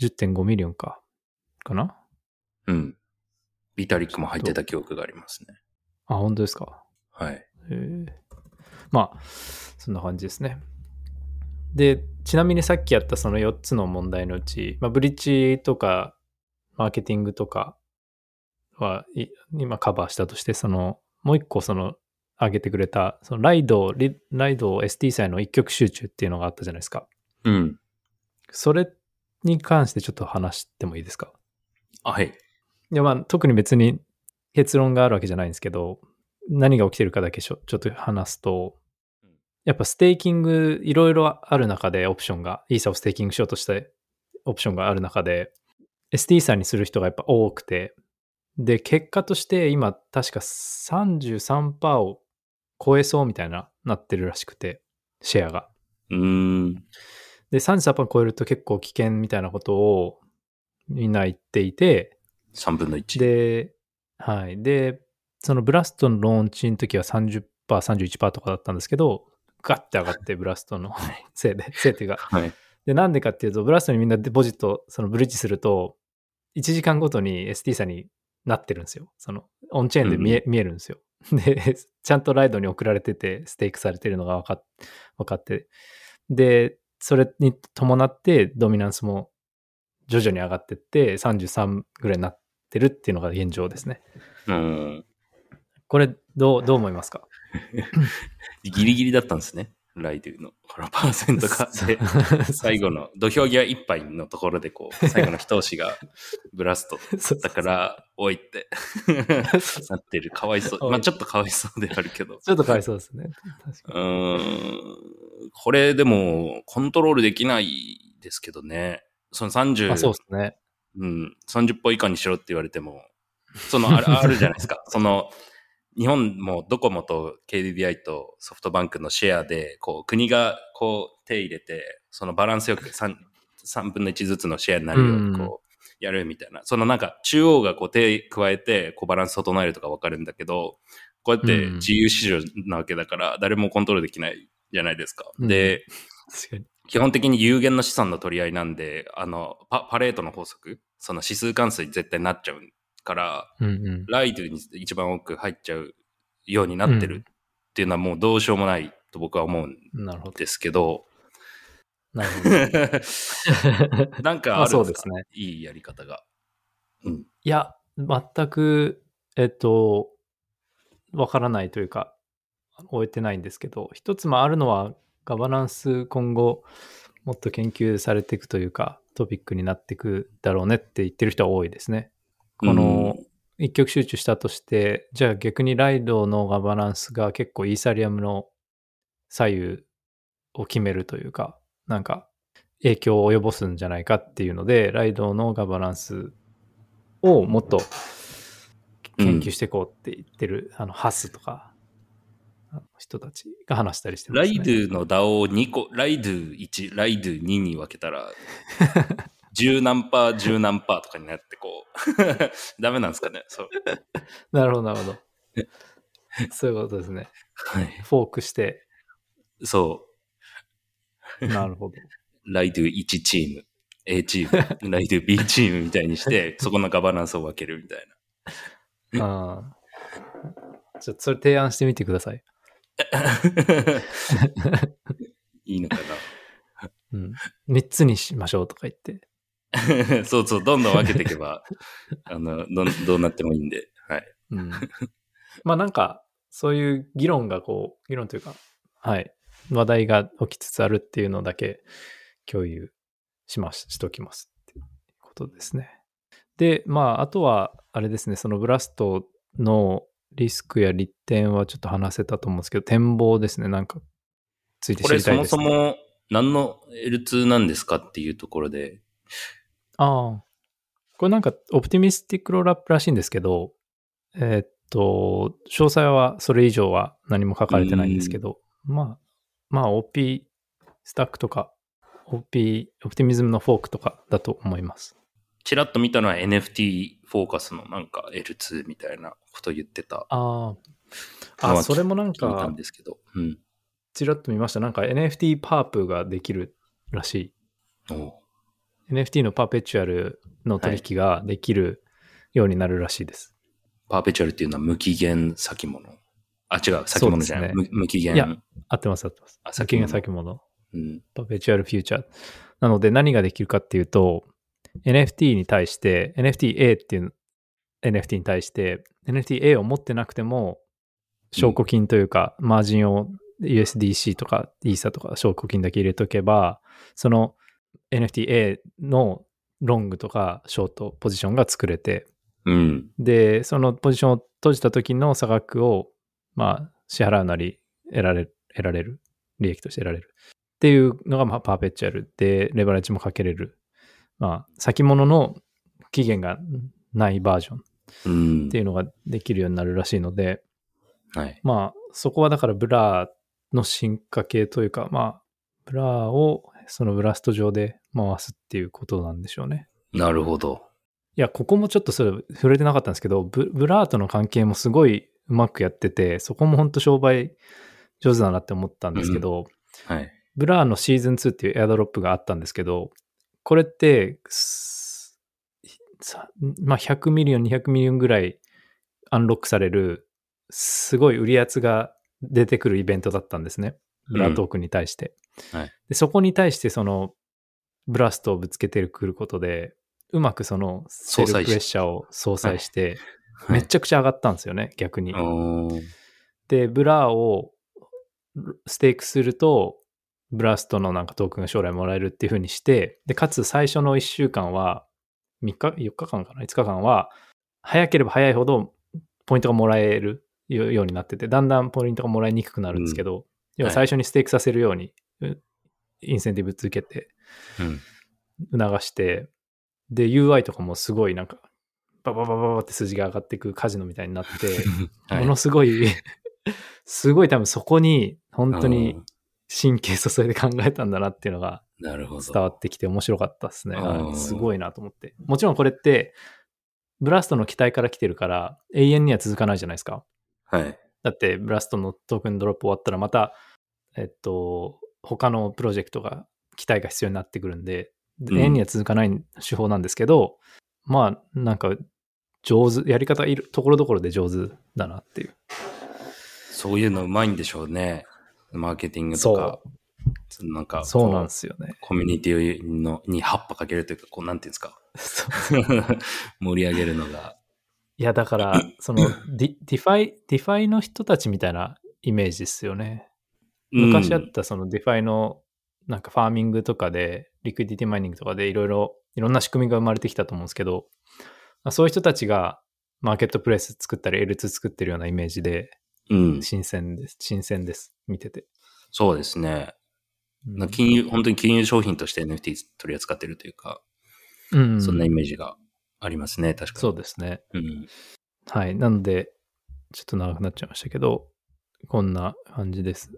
10.5 million か。かな？うん。ビタリックも入ってた記憶がありますね。あ、本当ですか？はい。へえまあ、そんな感じですね。で、ちなみにさっきやったその4つの問題のうち、まあ、ブリッジとか、マーケティングとかはい今カバーしたとして、その、もう一個その、挙げてくれた、そのライド、リライド ST 祭の一曲集中っていうのがあったじゃないですか。うん。それに関してちょっと話してもいいですか？あ、はい。いやまあ特に別に結論があるわけじゃないんですけど、何が起きてるかだけちょちょっと話すとうん、やっぱ staking いろいろある中でオプションが、イーサを staking しようとしてオプションがある中で、ST さんにする人がやっぱ多くて、で、結果として今確か33%を超えそうみたいななってるらしくて、シェアが。うーん。で、33%超えると結構危険みたいなことをみんな言っていて、3分の1。で、はい。で、そのブラストのローンチの時は30%、31%とかだったんですけど、ガッて上がって、*laughs* ブラストのせいで、せいっていうか。はい。で、なんでかっていうと、ブラストにみんなデポジット、そのブリッジすると、1時間ごとに ST 差になってるんですよ。その、オンチェーンで見え,、見えるんですよ。*laughs* で、ちゃんとライドに送られてて、ステークされてるのが分かっ分かって。で、それに伴って、ドミナンスも徐々に上がってって、33ぐらいになってるっていうのが現状ですね。うん。これ、どう、どう思いますか？*laughs* ギリギリだったんですね。ライドゥの。このパーセントが。で、最後の土俵際一杯のところでこう、*laughs* 最後の一押しがブラストだから、おいってなってる。かわいそう。まあちょっとかわいそうであるけど。ちょっとかわいそうですね。確かうーん。これでも、コントロールできないですけどね。その30、に。あ、そうですね。うん、30歩以下にしろって言われても、そのあるあるじゃないですか。その、日本もドコモと KDDI とソフトバンクのシェアで、こう、国がこう手入れて、そのバランスよく 3, 3分の1ずつのシェアになるようにこう、やるみたいな。そのなんか中央がこう手加えて、こうバランス整えるとかわかるんだけど、こうやって自由市場なわけだから、誰もコントロールできないじゃないですか。うんで。基本的に有限の資産の取り合いなんで、あの、パパレートの法則、その指数関数に絶対なっちゃうから、うんうん。ライドに一番多く入っちゃうようになってるっていうのはもうどうしようもないと僕は思うん。ですけど、なるほど。*laughs* なんかまああるんですか、そうですね。いいやり方が。いや、全く、えっと、わからないというか、終えてないんですけど、一つもあるのは、ガバナンス今後、もっと研究されていくというか、トピックになっていくだろうねって言ってる人は多いですね。この、一極集中したとして、じゃあ逆にライドのガバナンスが結構イーサリアムの左右を決めるというか、なんか影響を及ぼすんじゃないかっていうので、ライドのガバナンスをもっと研究していこうって言ってる、あの、ハスとか、人たちが話したりしてます、ね。ライドゥの DAO を2個、ライドゥ1、ライドゥ2に分けたら、*laughs* 十何パー、十何パーとかになってこう、*laughs* ダメなんですかね。そう。なるほど、なるほど。そういうことですね。はい。フォークして、そなるほど。う。ライドゥ1チーム、A チーム、ライドゥ B チームみたいにして、*laughs* そこのガバナンスを分けるみたいな。ああ。ちょっとそれ提案してみてください。*laughs* いいのかうん。3つにしましょうとか言って。な。*laughs* そうそう、どんどん分けていけば、*laughs* あの、どんどうなってもいいんで。はい。うん。まあなんか、そういう議論がこう、議論というか、はい。話題が起きつつあるっていうのだけ共有します、しときますっていうことですね。で、まあ、あとは、あれですね、そのブラストのリスクや利点はちょっと話せたと思うんですけど、展望ですね。なんか、ついて知これそもりたいです、ね。そも何の L2 なんですかっていうところで、ああ。これなんか、オプティミスティックロールアップらしいんですけど、えーっと、詳細はそれ以上は何も書かれてないんですけど、まあ、まあ OP スタックとか、OP、オプティミズムのフォークとかだと思います。ちらっと見たのは NFT フォーカスのなんか L2 みたいなこと言ってたああ。のあ、はそれもなん聞いたかん、ですけど。うん。ちらっと見ました。なんか NFT パープができるらしい。おう NFT のパーペチュアルの取引ができるようになるらしいです。パーペチュアルっていうのは無期限先物？あ、違う、先物じゃない。そうで無無期限。いや合ってます、合ってます。あ先が先物。うん。パペチュアルフューチャー。なので何ができるかっていうと、NFT に対して、NFTA っていう NFT に対して、NFTA を持ってなくても、証拠金というか、マージンを USDC とかイーサとか証拠金だけ入れとけば、その NFTA のロングとかショートポジションが作れて、うん。で、そのポジションを閉じた時の差額を、まあ、支払うなり、得られる、得られる、利益として得られる。っていうのが、まあ、パーペチュアルで、レバレッジもかけれる。まあ、先物の期限がないバージョンっうんて。いうのができるようになるらしいので、はい。まあ、そこはだからブラーの進化系というか、まあ、ブラーをそのブラスト上で回すっていうことなんでしょうね。なるほど。いや、ここもちょっとそれ触れてなかったんですけど、ブブラーとの関係もすごいうまくやってて、そこも本当商売上手だなって思ったんですけど、はい。ブラーのシーズン2っていう airdrop があったんですけど、これって、まあ、100 million、200 million ぐらい unlock される、すごい売りやつが出てくるイベントだったんですね。ブラートークンに対して。はいでそこに対してそのブラストをぶつけてくることで、うまくその sell pressure を相殺して、めちゃくちゃ上がったんですよね、逆に。で、ブラーを stake すると、ブラストのなんかトークンが将来もらえるっていう風にして、で、かつ最初の1週間は、3日、4日間かな ?5 日間は、早ければ早いほどポイントがもらえるようになってて、だんだんポイントがもらいにくくなるんですけど、要は最初にステークさせるように、うインセンティブつけて、うん。促して、で、UI とかもすごいなんか、バババババって数字が上がっていくカジノみたいになって、*laughs* はいものすごい、すごい多分そこに本当にうん神経注いで考えたんだなっていうのが。伝わってきて面白かったですね。すごいなと思って。もちろんこれって、ブラストの期待から来てるから永遠には続かないじゃないですか。はい。だってブラストのトークンドロップ終わったらまた、えっと、他のプロジェクトが期待が必要になってくるんで、ん永遠には続かない手法なんですけど、まあなんか上手、やり方いるところどころで上手だなっていう。そういうのうまいんでしょうね。マーケティングとか。なんかこ、そうなんですよね。コミュニティのに葉っぱかけるというか、こう、なんていうんですか。そう *laughs* 盛り上げるのが。いや、だから、*laughs* そのディ、ディファイ、ディファイの人たちみたいなイメージですよね。昔あったその DeFi のなんか farming とかで、 liquidity mining とかでいろいろ、いろんな仕組みが生まれてきたと思うんですけど、まあそういう人たちがマーケットプレイス作ったり L2 作ってるようなイメージで、うん。新鮮です。新鮮です。見てて。そうですね。金融、本当に金融商品として NFT 取り扱ってるというか、うんそんなイメージがありますね、確かに。そうですね。うん。はい。なので、ちょっと長くなっちゃいましたけど、こんな感じです。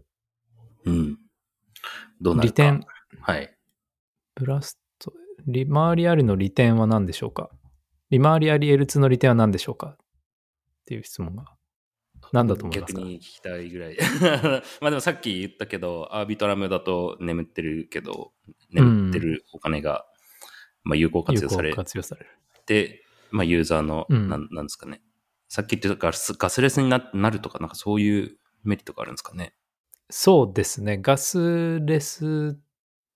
うん。どうなるか。利点、はい。ブラスト、利回りありの利点は何でしょうか？利回りあり L2 の利点は何でしょうか？っていう質問が。何だと思いますか？逆に聞きたいぐらい。*laughs* まあでもさっき言ったけど、アービトラムだと眠ってるけど、眠ってるお金が、まあ有効活用され有効活用される。て、まあユーザーの、うんなんなんですかね。さっき言ってたガスガスレスにななるとか、なんかそういうメリットがあるんですかね。そうですね。ガスレス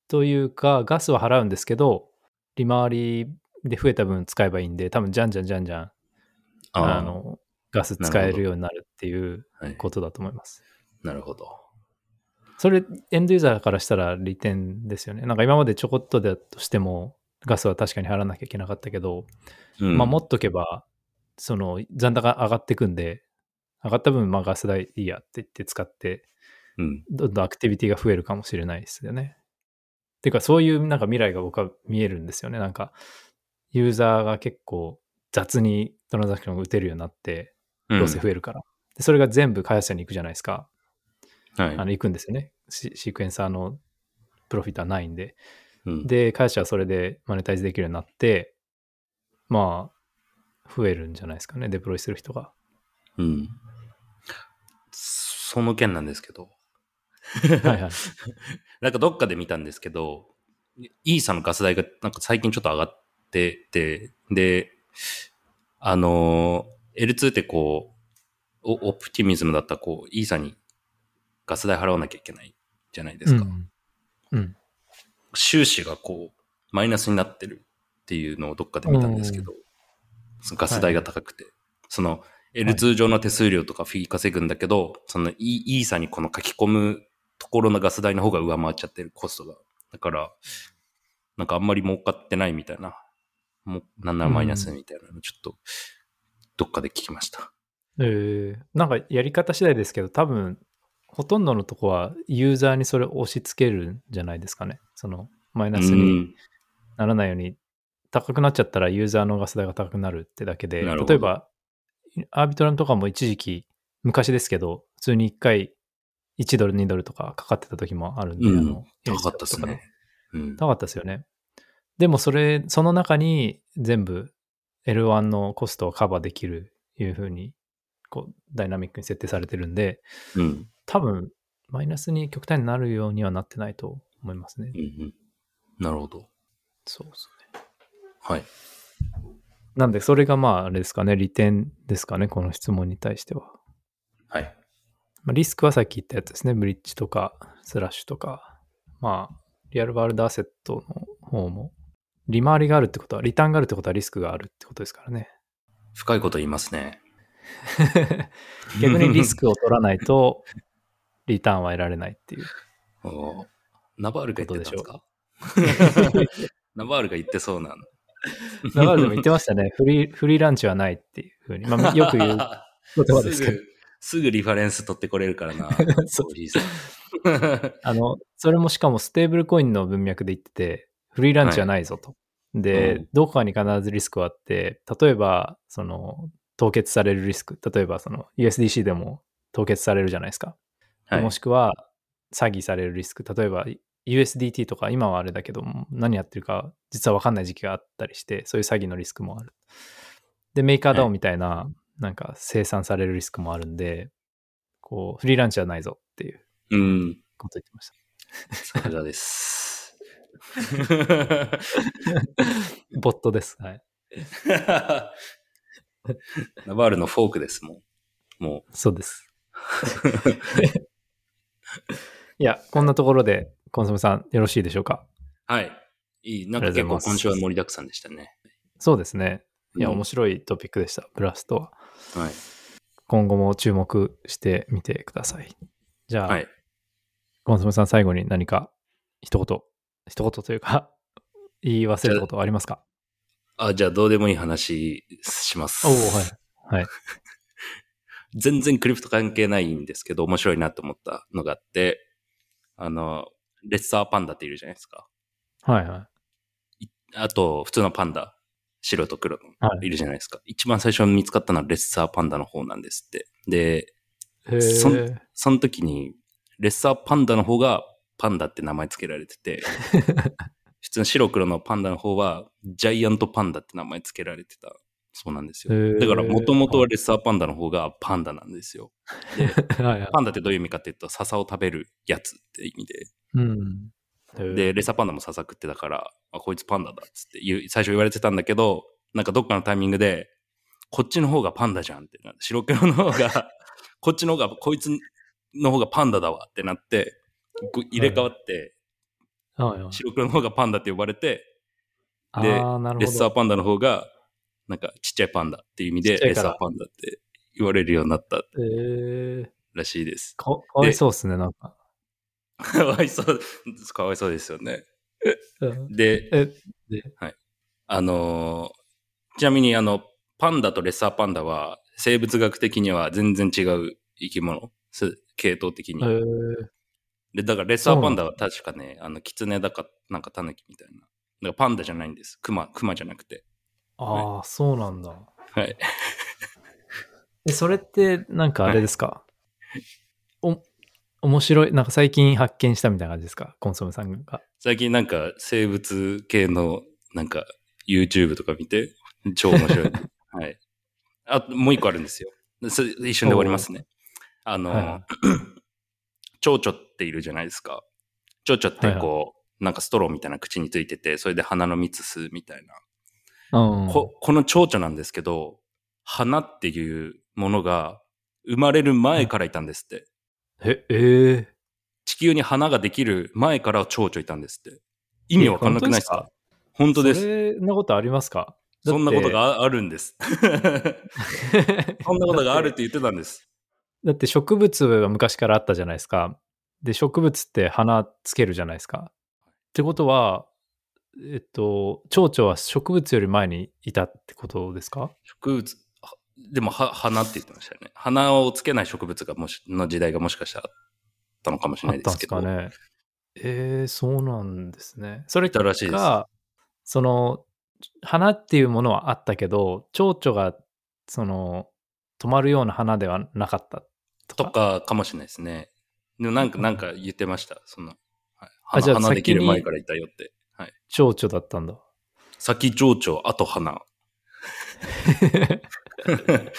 というか、ガスは払うんですけど、利回りで増えた分使えばいいんで、多分じゃんじゃんじゃんじゃん、ああの、ガス使えるようになるっていうはい、ことだと思います。なるほど。それ、エンドユーザーからしたら利点ですよね。なんか今までちょこっとだとしても、ガスは確かに払わなきゃいけなかったけど、うんまあ持っとけば、その残高上がっていくんで、上がった分、まあガス代いいやって言って使って、うん。どんどんアクティビティが増えるかもしれないですよね。てか、そういうなんか未来が僕は見えるんですよね。なんか、ユーザーが結構雑にトランザクションが打てるようになって、うんどうせ増えるから。でそれが全部開発者に行くじゃないですか。はい。あの、行くんですよね。シシークエンサーのプロフィットはないんで。うん、で、開発者はそれでマネタイズできるようになって、まあ、増えるんじゃないですかね。デプロイする人が。うん。その件なんですけど、はいはい。*laughs* なんかどっかで見たんですけど、イーサのガス代がなんか最近ちょっと上がってて、で、あのー、L2 ってこう、オオプティミズムだったらこう、イーサにガス代払わなきゃいけないじゃないですか。うん。うん。収支がこう、マイナスになってるっていうのをどっかで見たんですけど、そのガス代が高くて、その L2 上の手数料とかフィー稼ぐんだけど、そのイイーサにこの書き込むところのガス代の方が上回っちゃってるコストが。だから、なんかあんまり儲かってないみたいな、もうなんならマイナスみたいなのちょっと、どっかで聞きました。えー、なんかやり方次第ですけど、多分、ほとんどのとこはユーザーにそれを押し付けるんじゃないですかね。その、マイナスうにんならないように、高くなっちゃったらユーザーのガス代が高くなるってだけで、例えば、アービトラムとかも一時期、昔ですけど、普通に1回1ドル、2ドルとかかかってた時もあるんで、うんあの、高かったですね。うん。高かったですよね。でもそれ、その中に全部 L1 のコストをカバーできるいう風に、こう、ダイナミックに設定されてるんで、うん。多分、マイナスに極端になるようにはなってないと思いますねうん。。うん。なるほど。そうですね。はい。なんで、それがまあ、あれですかね、利点ですかね、この質問に対しては。はい。まあ、リスクはさっき言ったやつですね、ブリッジとか、スラッシュとか、まあ、リアルワールドアセットの方も、利回りがあるってことは、リターンがあるってことはリスクがあるってことですからね。深いこと言いますね。*laughs* 逆にリスクを取らないと、リターンは得られないっていう。おーナバールが言ってたんですか？*laughs* ナバールが言ってそうなの。だからでも言ってましたね。フリー、フリーランチはないっていうふうに。まあ、よく言う言葉ですけど。*laughs* すぐ、リファレンス取ってこれるからな。*laughs* そう *laughs* あの、それもしかもステーブルコインの文脈で言ってて、フリーランチはないぞと。で、うんどこかに必ずリスクはあって、例えば、その、凍結されるリスク、例えばその USDC でも凍結されるじゃないですか。はいもしくは、詐欺されるリスク、例えば USDT とか今はあれだけど、何やってるか実は分かんない時期があったりして、そういう詐欺のリスクもある。で、メーカーダウンみたいな、なんか生産されるリスクもあるんで、こう、フリーランチはないぞっていううん。こと言ってました。さすがです。*laughs* ボットです。はい。ナバールのフォークですもん。もそうです。いや、こんなところで、コンソメさん、よろしいでしょうか？う。はい。いい。なんか結構今週は盛りだくさんでしたね。そうですね。いや、うん面白いトピックでした。ブラストは。はい。今後も注目してみてください。じゃあ、はい。コンソメさん、最後に何か一言、一言というか、*laughs* 言い忘れたことはありますか？あ、じゃあどうでもいい話します。おおはい。はい。*laughs* 全然クリプト関係ないんですけど、面白いなと思ったのがあって、あの、レッサーパンダっているじゃないですか。はいはい。あと、普通のパンダ、白と黒いるじゃないですか。一番最初に見つかったのはレッサーパンダの方なんですって。で、へそ。その時に、レッサーパンダの方がパンダって名前付けられてて、*laughs* 普通の白黒のパンダの方はジャイアントパンダって名前付けられてたそうなんですよ。だから、もともとはレッサーパンダの方がパンダなんですよ。*laughs* はい。パンダってどういう意味かっていうと、笹を食べるやつって意味で。うん。で、レッサーパンダも笹食ってたから、あ、こいつパンダだっつって言う最初言われてたんだけど、なんかどっかのタイミングで、こっちの方がパンダじゃんってなって、白黒の方が、*laughs* こっちの方が、こいつの方がパンダだわってなって、入れ替わって、はいはい。白黒の方がパンダって呼ばれて、で。レッサーパンダの方が、なんかちっちゃいパンダっていう意味で、レッサーパンダって言われるようになったえー、らしいです。かかわいそうっすね、なんか。かわいそう、かわいそうですよね。うんで、え、で、あのーちなみにあの、パンダとレッサーパンダは生物学的には全然違う生き物。す系統的に。で、だからレッサーパンダは確かね、あの、キツネだか、なんかタヌキみたいな。だからパンダじゃないんです。クマ、クマじゃなくて。ああ、そうなんだ。はい。え、それって、なんかあれですか、お、面白い、なんか最近発見したみたいな感じですか？コンソメさんが。最近なんか生物系のなんか YouTube とか見て超面白い。*laughs* はい。あ、もう一個あるんですよ。そ一瞬で終わりますね。あの、はいは *clears throat* 蝶々っているじゃないですか。蝶々ってこう、なんかストローみたいな口についてて、それで花の蜜吸うみたいな。うん。ここの蝶々なんですけど、花っていうものが生まれる前からいたんですって。え、ええ地球に花ができる前から蝶々いたんですって。意味わかんなくないですか？本当です。そんなことありますか？そんなことあがああるんです。そんなことがあるって言ってたんです。だって植物は昔からあったじゃないですか。で、植物って花つけるじゃないですか。ってことは、えっと、蝶々は植物より前にいたってことですか？植物、はでもは花って言ってましたよね。花をつけない植物がもし、の時代がもしかしたらあったのかもしれあったんですないですけど。かね。えー、そうなんですね。それたらしいですが、その、花っていうものはあったけど、蝶々が、その、止まるような花ではなかったととか。かかもしれないですね。でもなんか、なんか言ってました。その、はい、あ花じゃあ花できる前からいたよって。はい。蝶々だったんだ。先蝶々、あと花。*laughs* *laughs*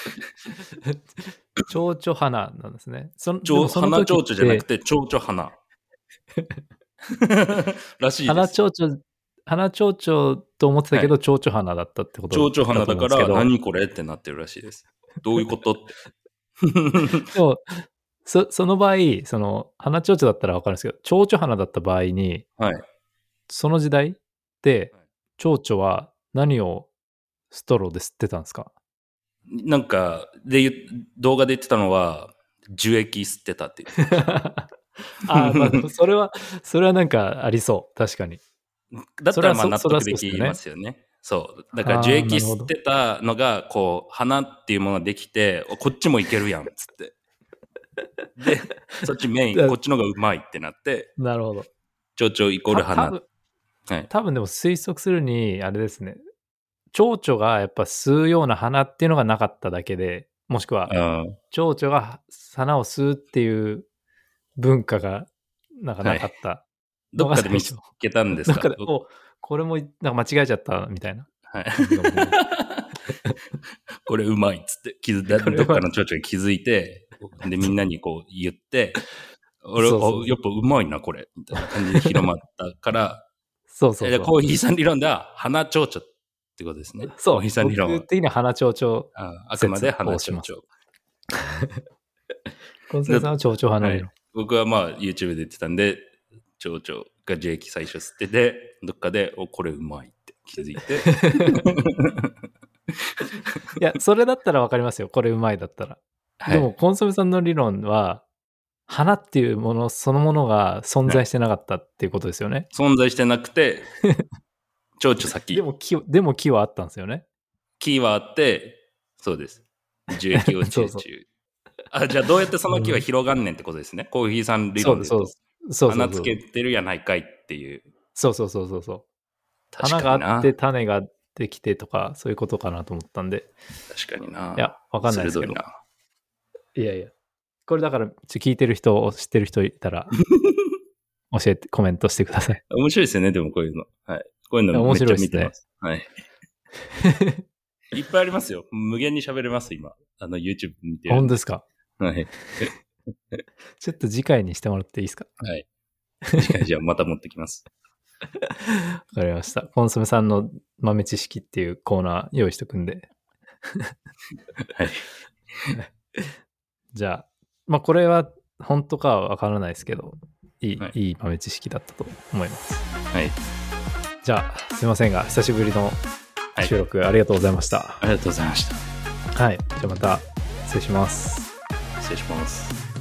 蝶々花なんですね。そ蝶花蝶々じゃなくて、蝶々花。*laughs* らしいです。花蝶々、花蝶々と思ってたけど、蝶々花だったってこと蝶々花だから、何これってなってるらしいです。どういうこと？って。でも、そその場合、その、花蝶々だったらわかるんですけど、蝶々花だった場合に、はい。その時代ではい、蝶々は何をストローで吸ってたんですか？なんか、で動画で言ってたのは、樹液吸ってたっていう。*laughs* ああ、まあそれは、それはなんかありそう。確かに。だったらまあ納得できますよね。そう。だから樹液吸ってたのが、こう、花っていうものができて、おこっちもいけるやん、つって。*laughs* で、そっちメイン、こっちの方がうまいってなって、なるほど。蝶々イコール花。はい。多分でも推測するに、あれですね。蝶々がやっぱ吸うような花っていうのがなかっただけで、もしくはうん蝶々が花を吸うっていう文化がなんかなかった。どっかで見つけたんですか？*laughs* かで、おこれもなんか間違えちゃったみたいな。はい。*laughs* これうまいっつってどっかの蝶々が気づいて、で、みんなにこう言って、*laughs* 俺、そうそうおやっぱうまいな、これ。みたいな感じで広まったから、そうそうそう。えコーヒーさん理論では、花蝶々ってことですね。そう。コーヒーさん理論は僕。的には花蝶々。ああくまで花蝶々。*laughs* コンセンさんは蝶々花理論。僕はまあ YouTube で言ってたんで、蝶々が樹液最初吸ってて、どっかで、お、これうまいって気づいて。*laughs* いや、それだったらわかりますよ。これうまいだったら。はいでも、コンソメさんの理論は、花っていうものそのものが存在してなかったっていうことですよね。*laughs* 存在してなくて、蝶々先で。も木、でも木はあったんですよね。木はあって、そうです。樹液をそうそう中中。あ、じゃあどうやってその木は広がんねんってことですね。コーヒーさん理論で。そう。そうそうそう花つけてるやないかいっていう。そうそうそうそうそう。花があって種ができてとか、そういうことかなと思ったんで。確かにな。いや、わかんないですけど鋭い。やいや。これだから、ちょ聞いてる人、知ってる人いたら、*laughs* 教えて、コメントしてください。面白いですよね、でもこういうの。はい。こういうのめっちゃ見てます。はい。*laughs* いっぱいありますよ。無限に喋れます、今。あの、YouTube 見てる。本当ですか？はい。*laughs* ちょっと次回にしてもらっていいですか？はい。次回じゃあまた持ってきます。*laughs* わかりました。コンソメさんの豆知識っていうコーナー用意しとくんで。はい。じゃあ、まあこれは本当かはわからないですけど、いい、はいい、い豆知識だったと思います。はい。じゃあ、すいませんが、久しぶりのはい収録ありがとうございました。ありがとうございました。はい。じゃあまた失礼します。失礼します。